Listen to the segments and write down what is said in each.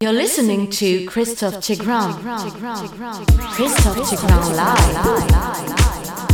You're listening to Christophe Tigran. Christophe Tigran live.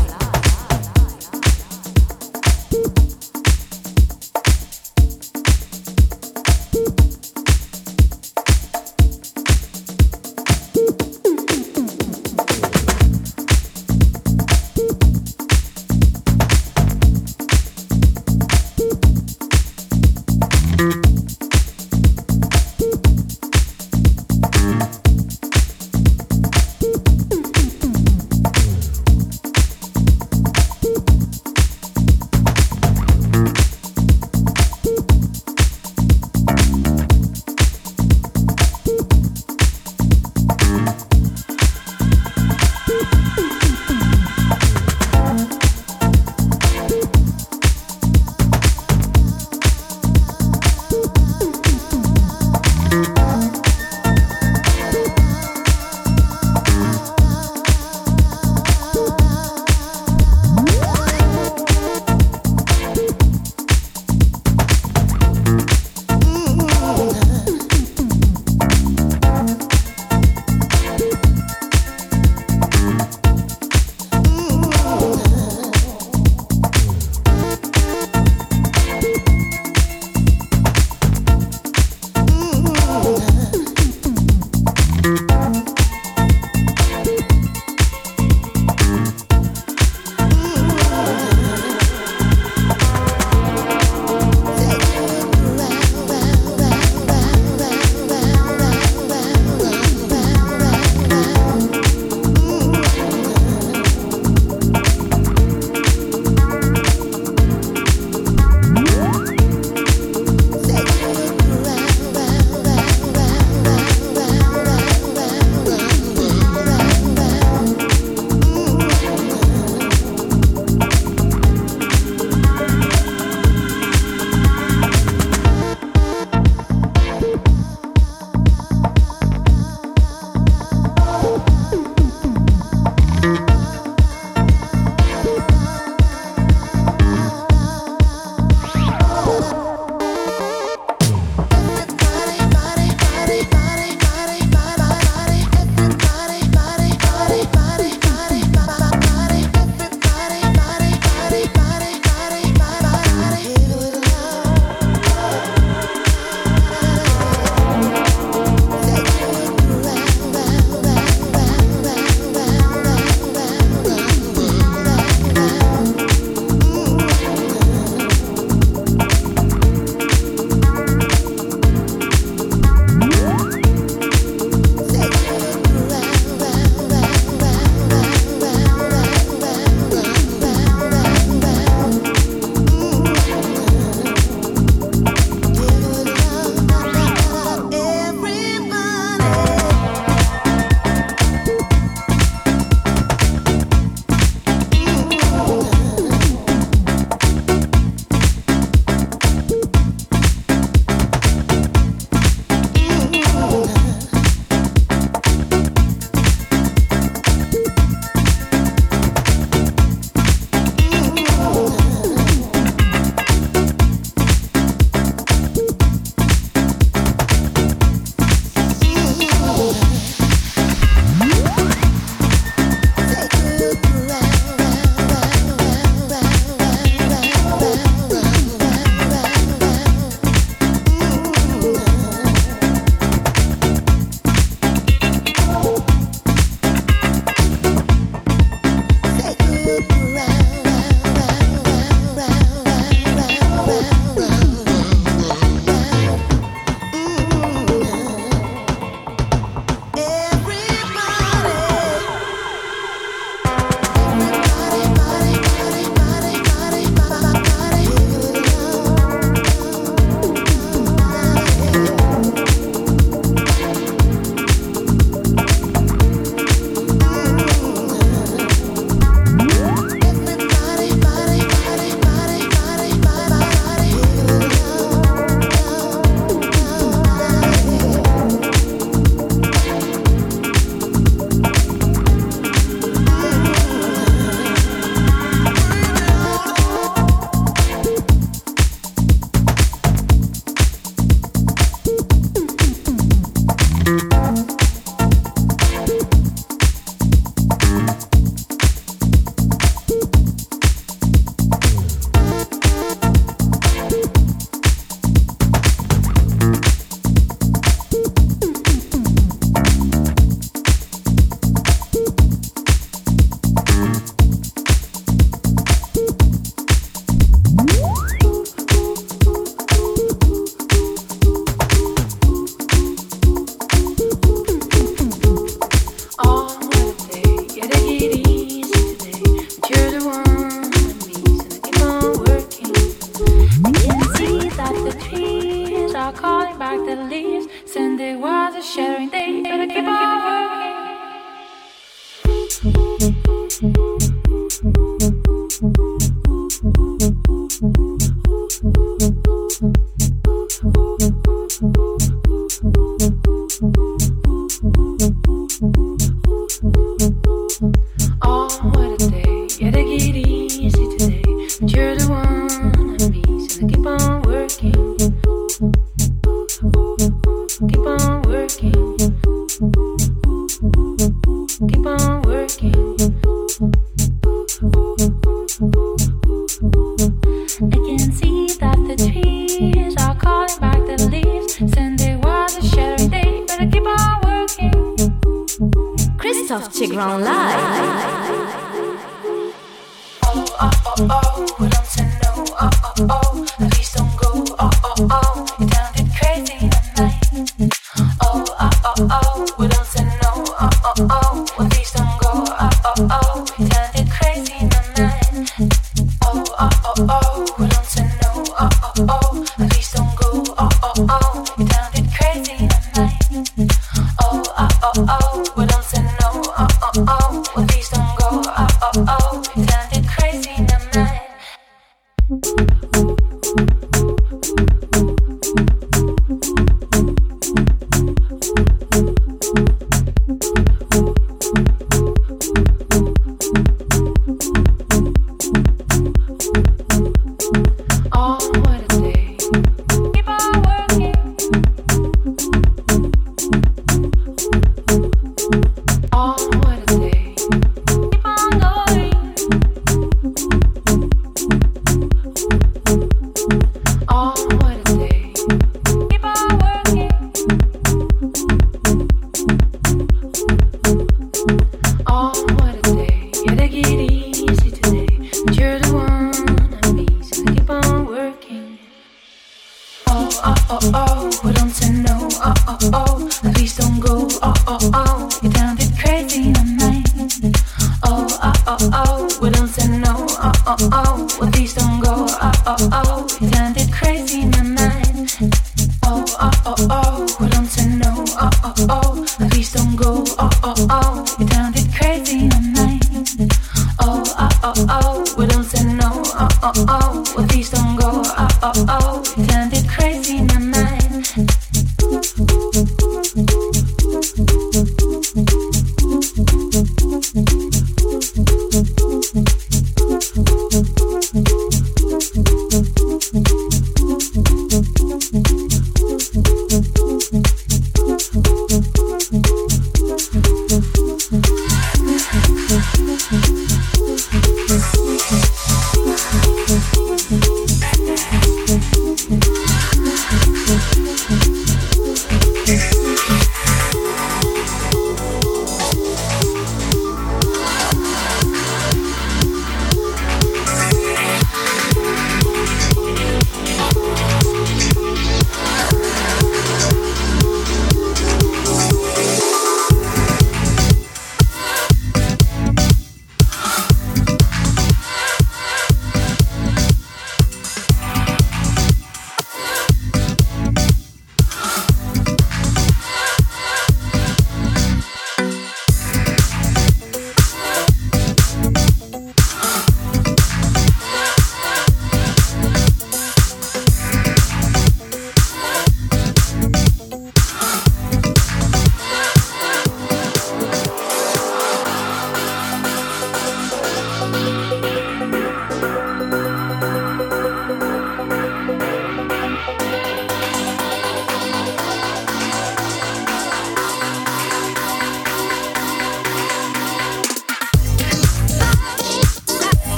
calling back the leaves. Sunday was a sharing day, but I keep on working.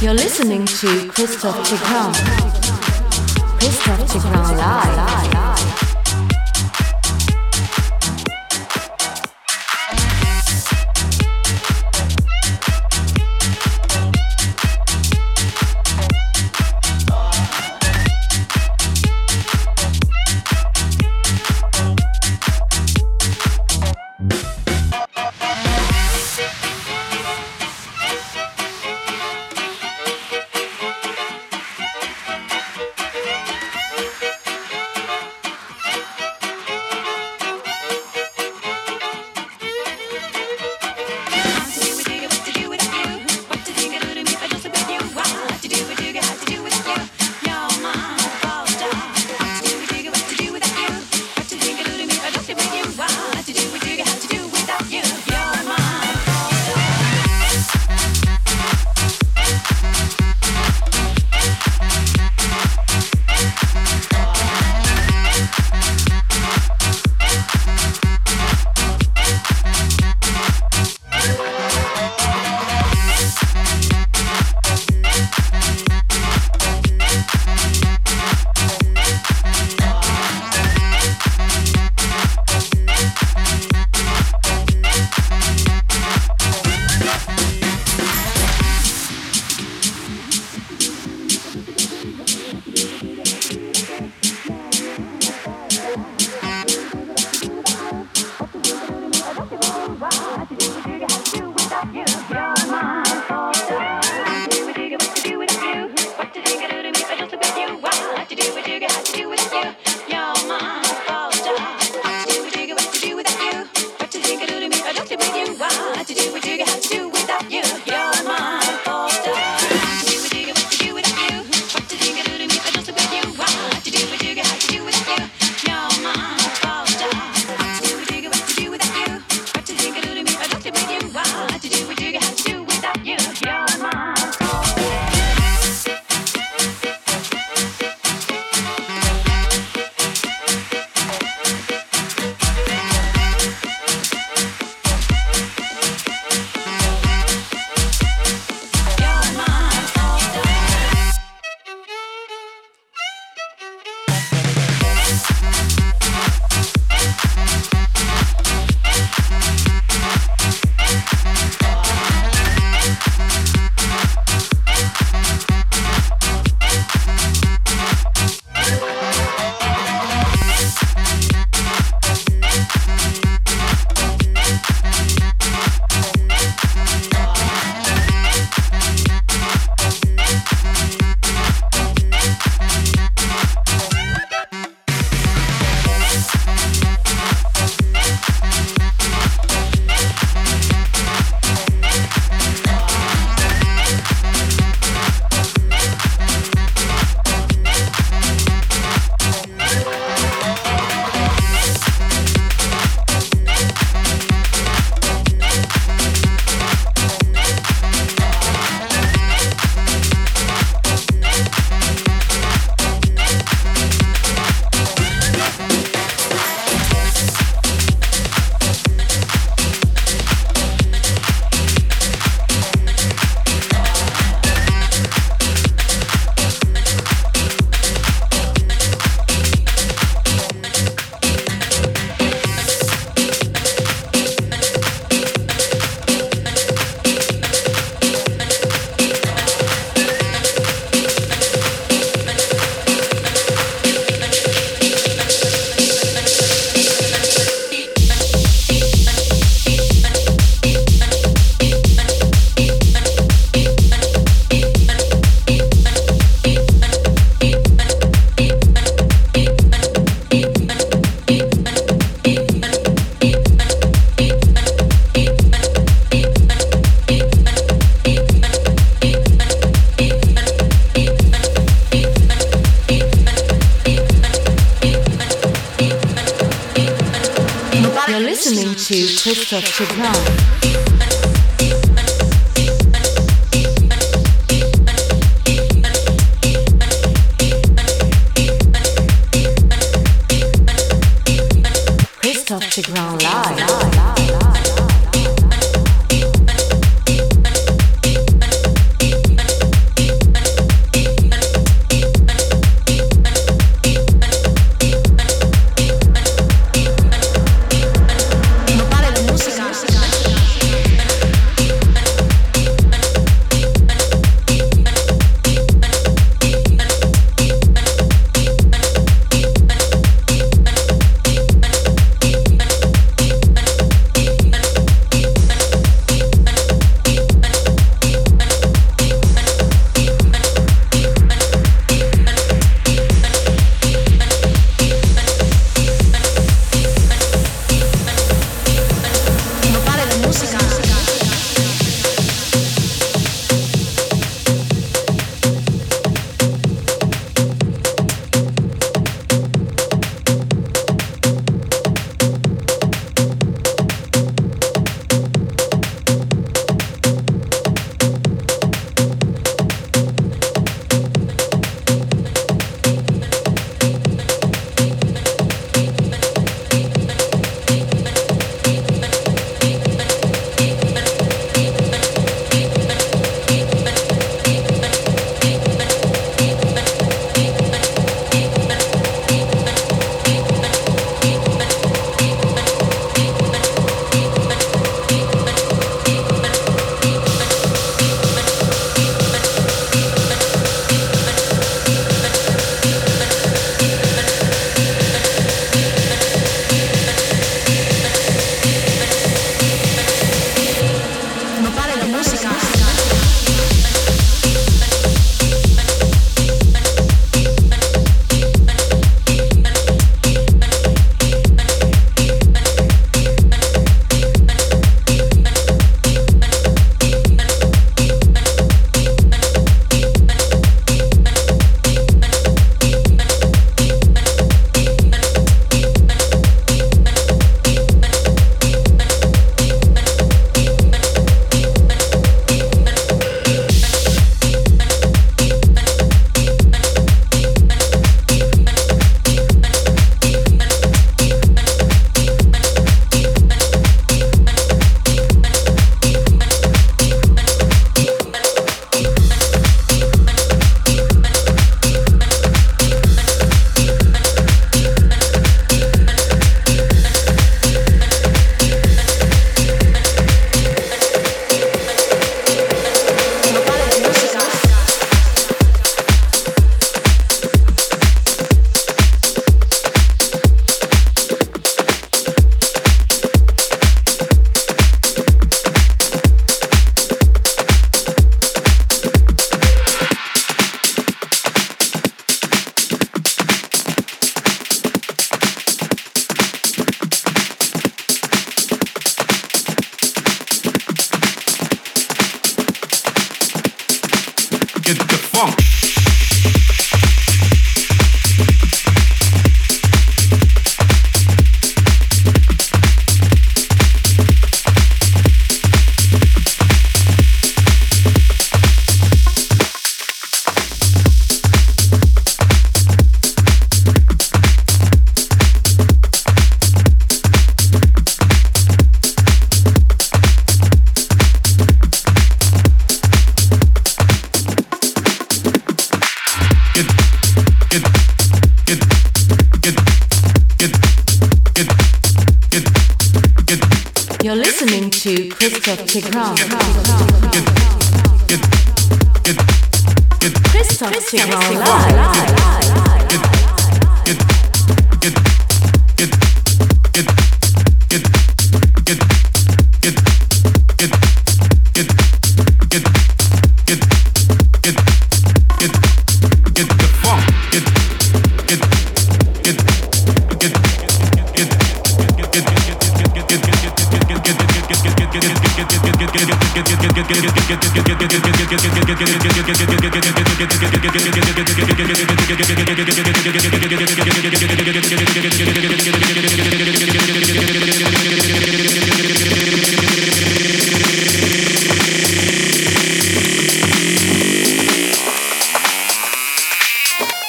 You're listening to Christophe Tigran. Christophe Tigran live.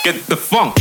Get the funk.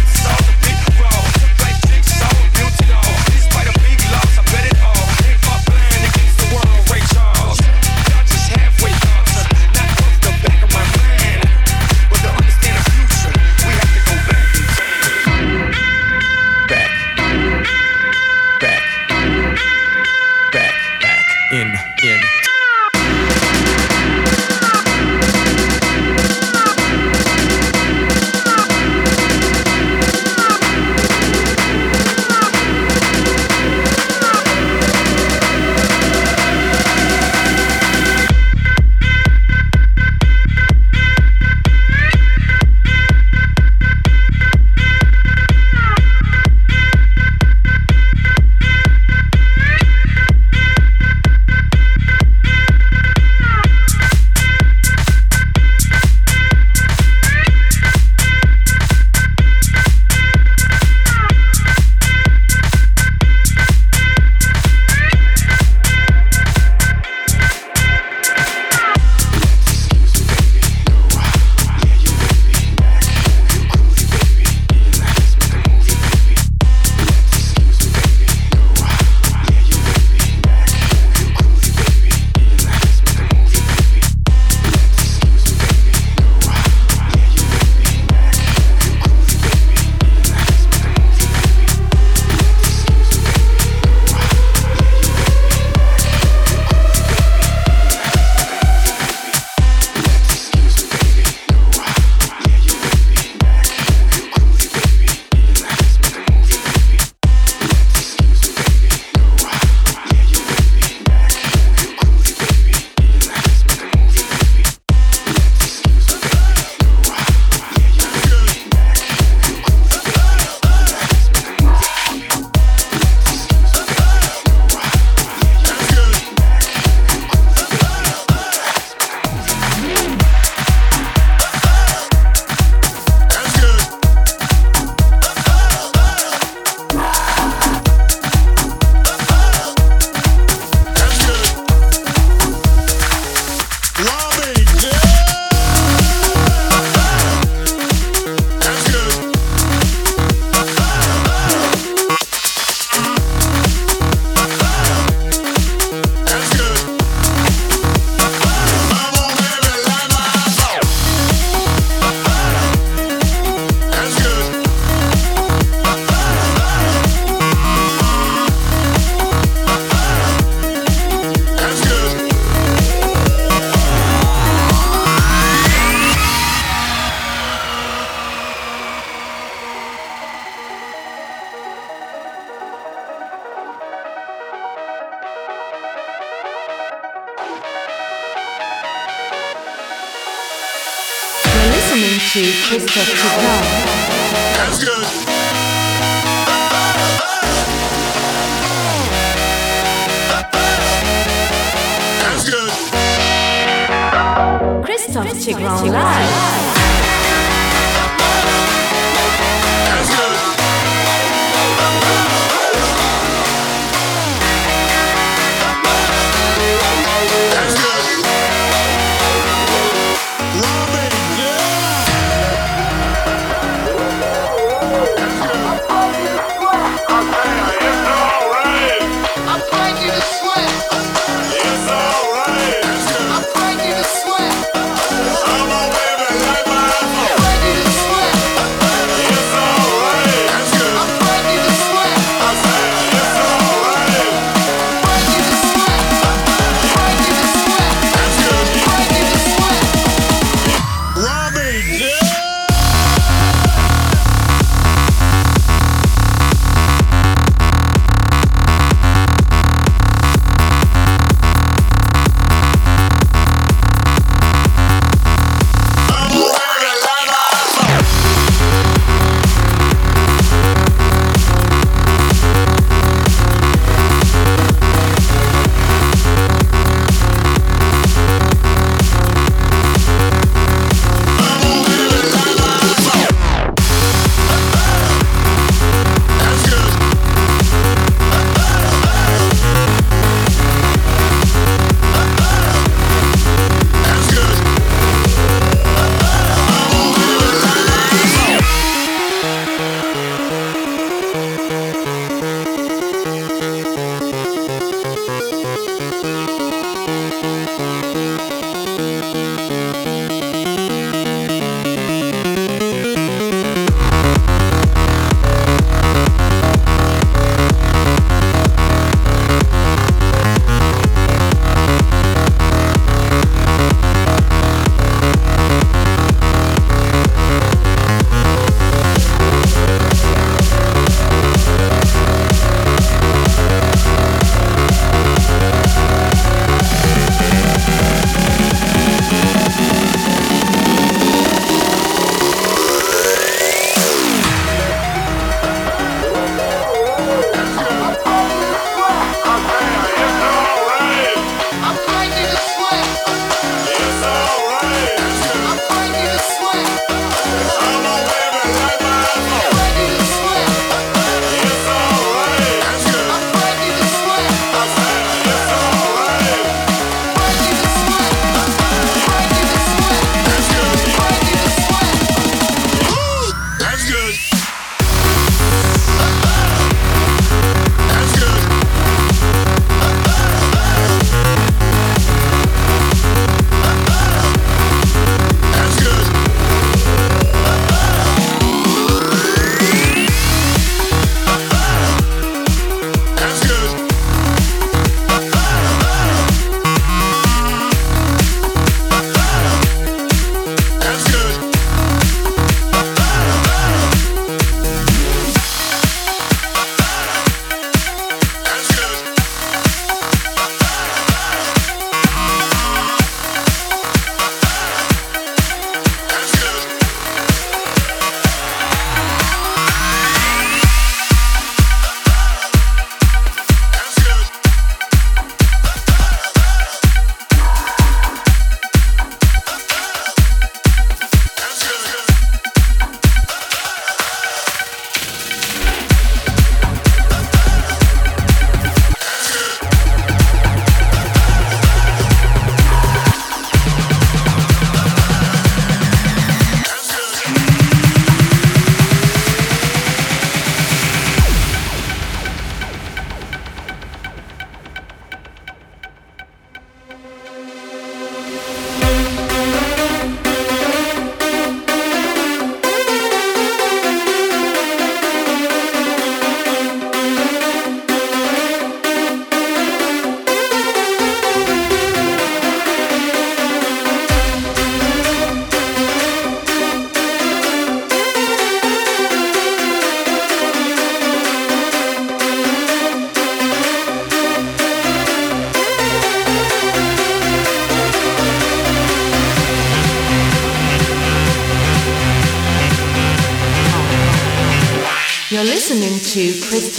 Christoph Tigal Live.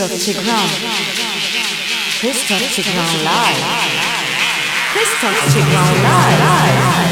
Christophe Tigran. Christophe Tigran live. Christophe Tigran live.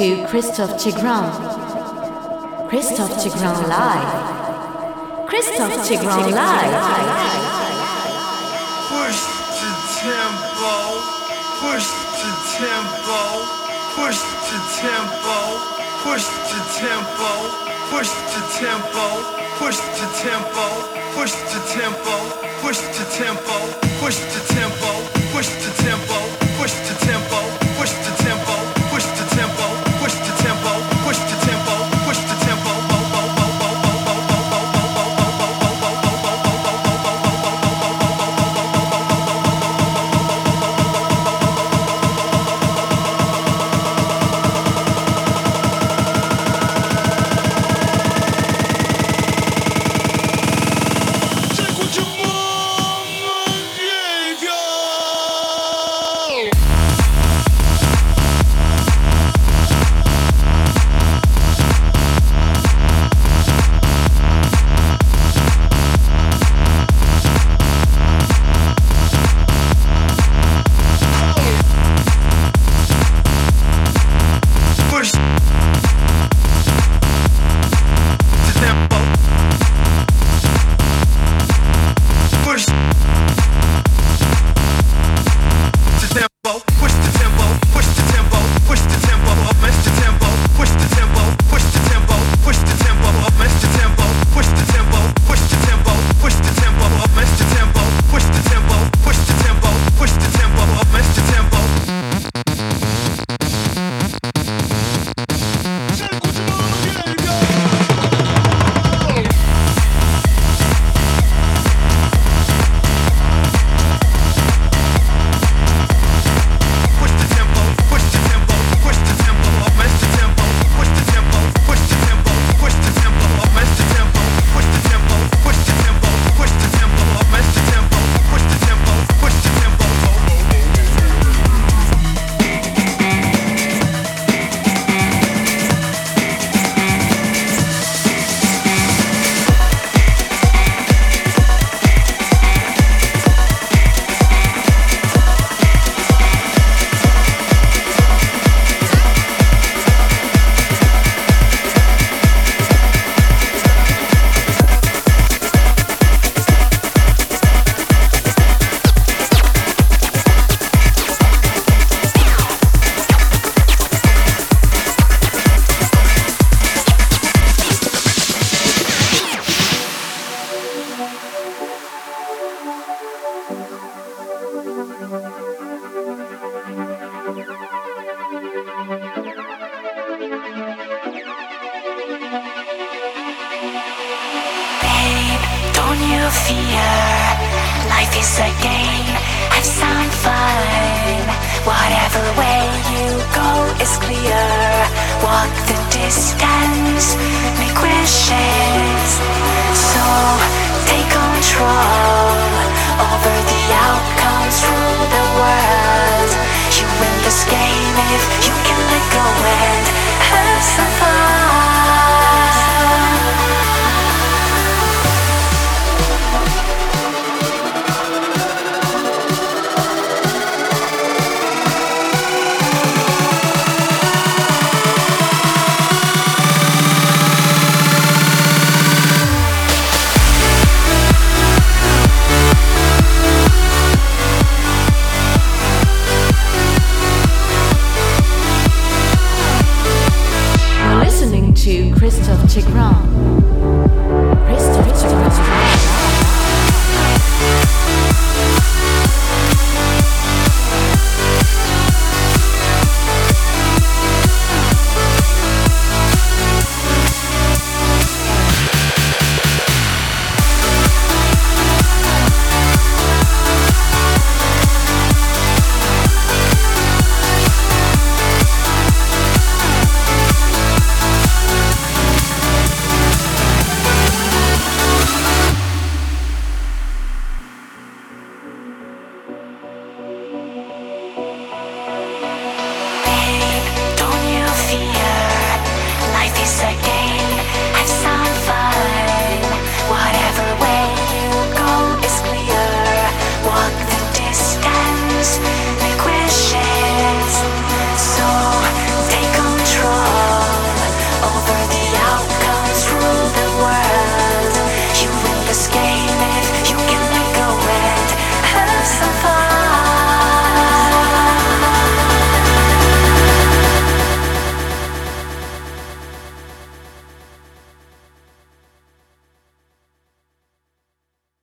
to Christophe Tigran. Christophe Tigran Live. Christophe Tigran Live. Push to tempo. Push to tempo. Push to tempo. Push to tempo. Push to tempo. Push to tempo. Push to tempo. Push to tempo. Push to tempo. Push to tempo. Push the tempo.